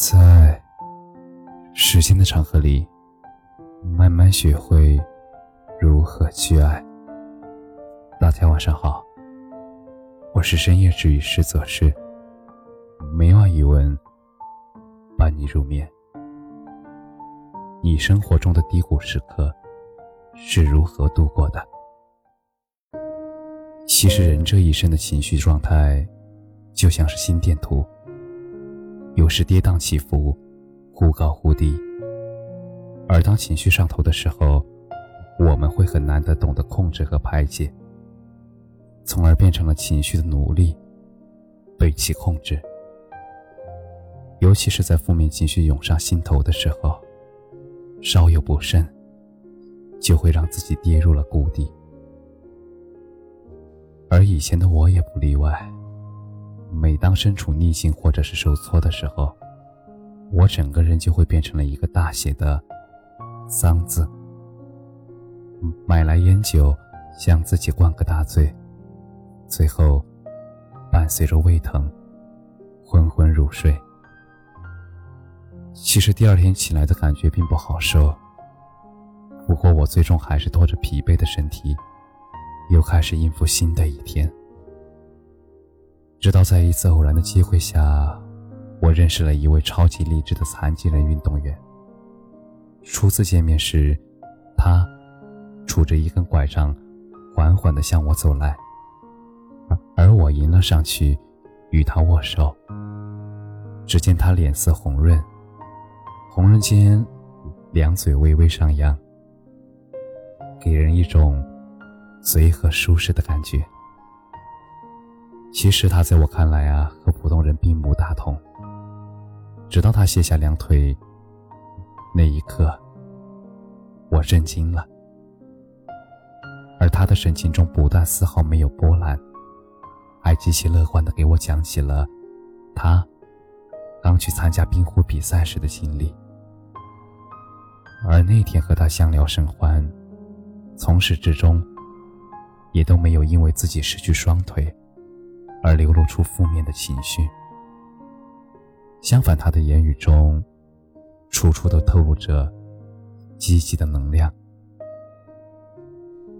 在时间的长河里，慢慢学会如何去爱。大家晚上好，我是深夜治愈师左师，每晚一问，伴你入眠。你生活中的低谷时刻是如何度过的？其实，人这一生的情绪状态，就像是心电图。有时跌宕起伏，忽高忽低。而当情绪上头的时候，我们会很难得懂得控制和排解，从而变成了情绪的奴隶，被其控制。尤其是在负面情绪涌上心头的时候，稍有不慎，就会让自己跌入了谷底。而以前的我也不例外。每当身处逆境或者是受挫的时候，我整个人就会变成了一个大写的“丧”字。买来烟酒，向自己灌个大醉，最后伴随着胃疼，昏昏入睡。其实第二天起来的感觉并不好受，不过我最终还是拖着疲惫的身体，又开始应付新的一天。直到在一次偶然的机会下，我认识了一位超级励志的残疾人运动员。初次见面时，他拄着一根拐杖，缓缓地向我走来，而我迎了上去，与他握手。只见他脸色红润，红润间，两嘴微微上扬，给人一种随和舒适的感觉。其实他在我看来啊，和普通人并不大同。直到他卸下两腿那一刻，我震惊了。而他的神情中不但丝毫没有波澜，还极其乐观的给我讲起了他刚去参加冰壶比赛时的经历。而那天和他相聊甚欢，从始至终也都没有因为自己失去双腿。而流露出负面的情绪。相反，他的言语中，处处都透露着积极的能量。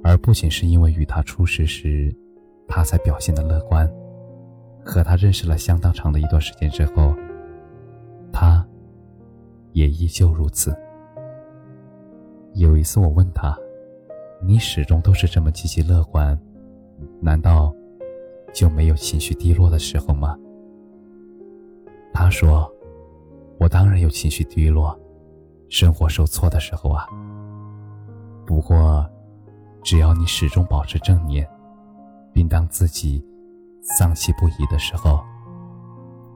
而不仅是因为与他初识时，他才表现的乐观，和他认识了相当长的一段时间之后，他也依旧如此。有一次，我问他：“你始终都是这么积极乐观，难道？”就没有情绪低落的时候吗？他说：“我当然有情绪低落，生活受挫的时候啊。不过，只要你始终保持正念，并当自己丧气不已的时候，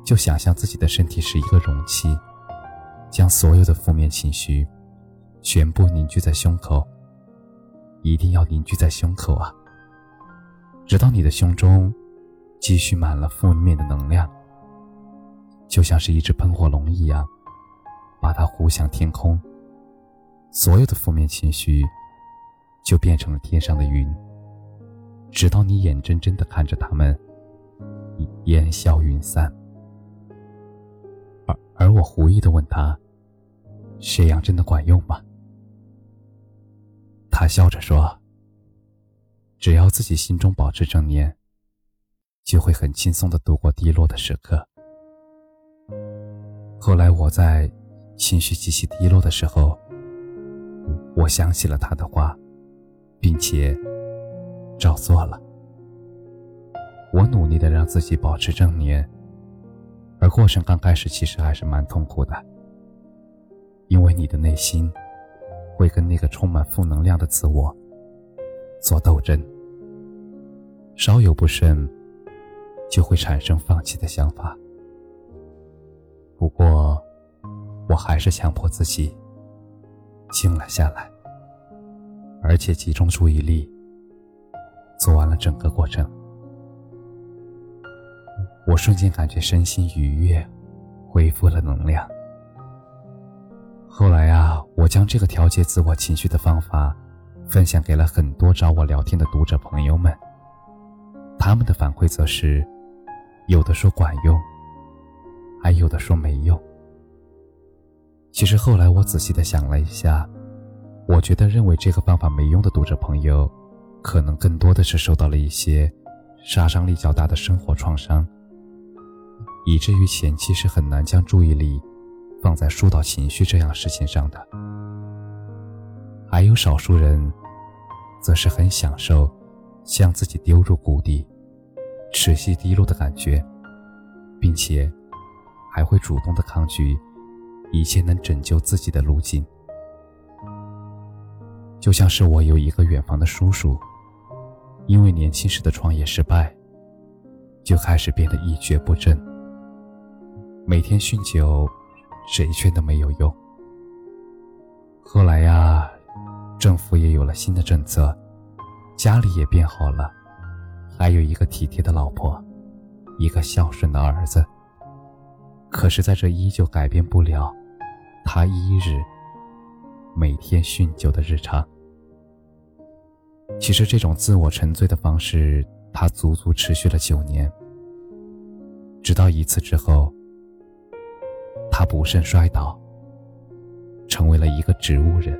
就想象自己的身体是一个容器，将所有的负面情绪全部凝聚在胸口。一定要凝聚在胸口啊，直到你的胸中。”积蓄满了负面的能量，就像是一只喷火龙一样，把它呼向天空。所有的负面情绪就变成了天上的云，直到你眼睁睁的看着它们烟消云散。而而我狐疑的问他：“这样真的管用吗？”他笑着说：“只要自己心中保持正念。”就会很轻松的度过低落的时刻。后来我在情绪极其低落的时候，我想起了他的话，并且照做了。我努力的让自己保持正念，而过程刚开始其实还是蛮痛苦的，因为你的内心会跟那个充满负能量的自我做斗争，稍有不慎。就会产生放弃的想法。不过，我还是强迫自己静了下来，而且集中注意力，做完了整个过程。我瞬间感觉身心愉悦，恢复了能量。后来啊，我将这个调节自我情绪的方法分享给了很多找我聊天的读者朋友们，他们的反馈则是。有的说管用，还有的说没用。其实后来我仔细的想了一下，我觉得认为这个方法没用的读者朋友，可能更多的是受到了一些杀伤力较大的生活创伤，以至于前期是很难将注意力放在疏导情绪这样事情上的。还有少数人，则是很享受将自己丢入谷底、持续低落的感觉，并且还会主动的抗拒。一切能拯救自己的路径，就像是我有一个远房的叔叔，因为年轻时的创业失败，就开始变得一蹶不振，每天酗酒，谁劝都没有用。后来呀，政府也有了新的政策，家里也变好了，还有一个体贴的老婆，一个孝顺的儿子。可是，在这依旧改变不了。他一日每天酗酒的日常，其实这种自我沉醉的方式，他足足持续了九年。直到一次之后，他不慎摔倒，成为了一个植物人。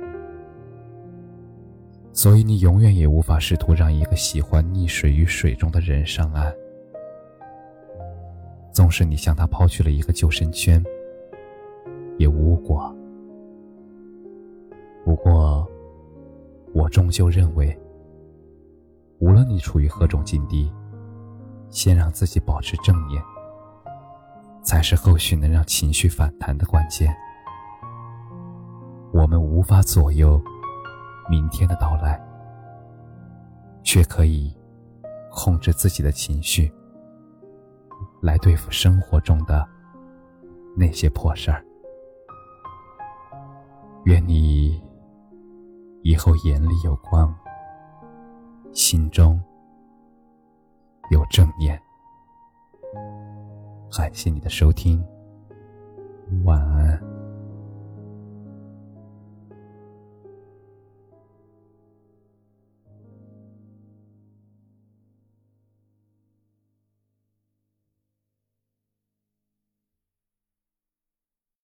所以，你永远也无法试图让一个喜欢溺水于水中的人上岸。纵使你向他抛去了一个救生圈。也无果。不过，我终究认为，无论你处于何种境地，先让自己保持正念，才是后续能让情绪反弹的关键。我们无法左右明天的到来，却可以控制自己的情绪，来对付生活中的那些破事儿。愿你以后眼里有光，心中有正念。感谢你的收听。晚安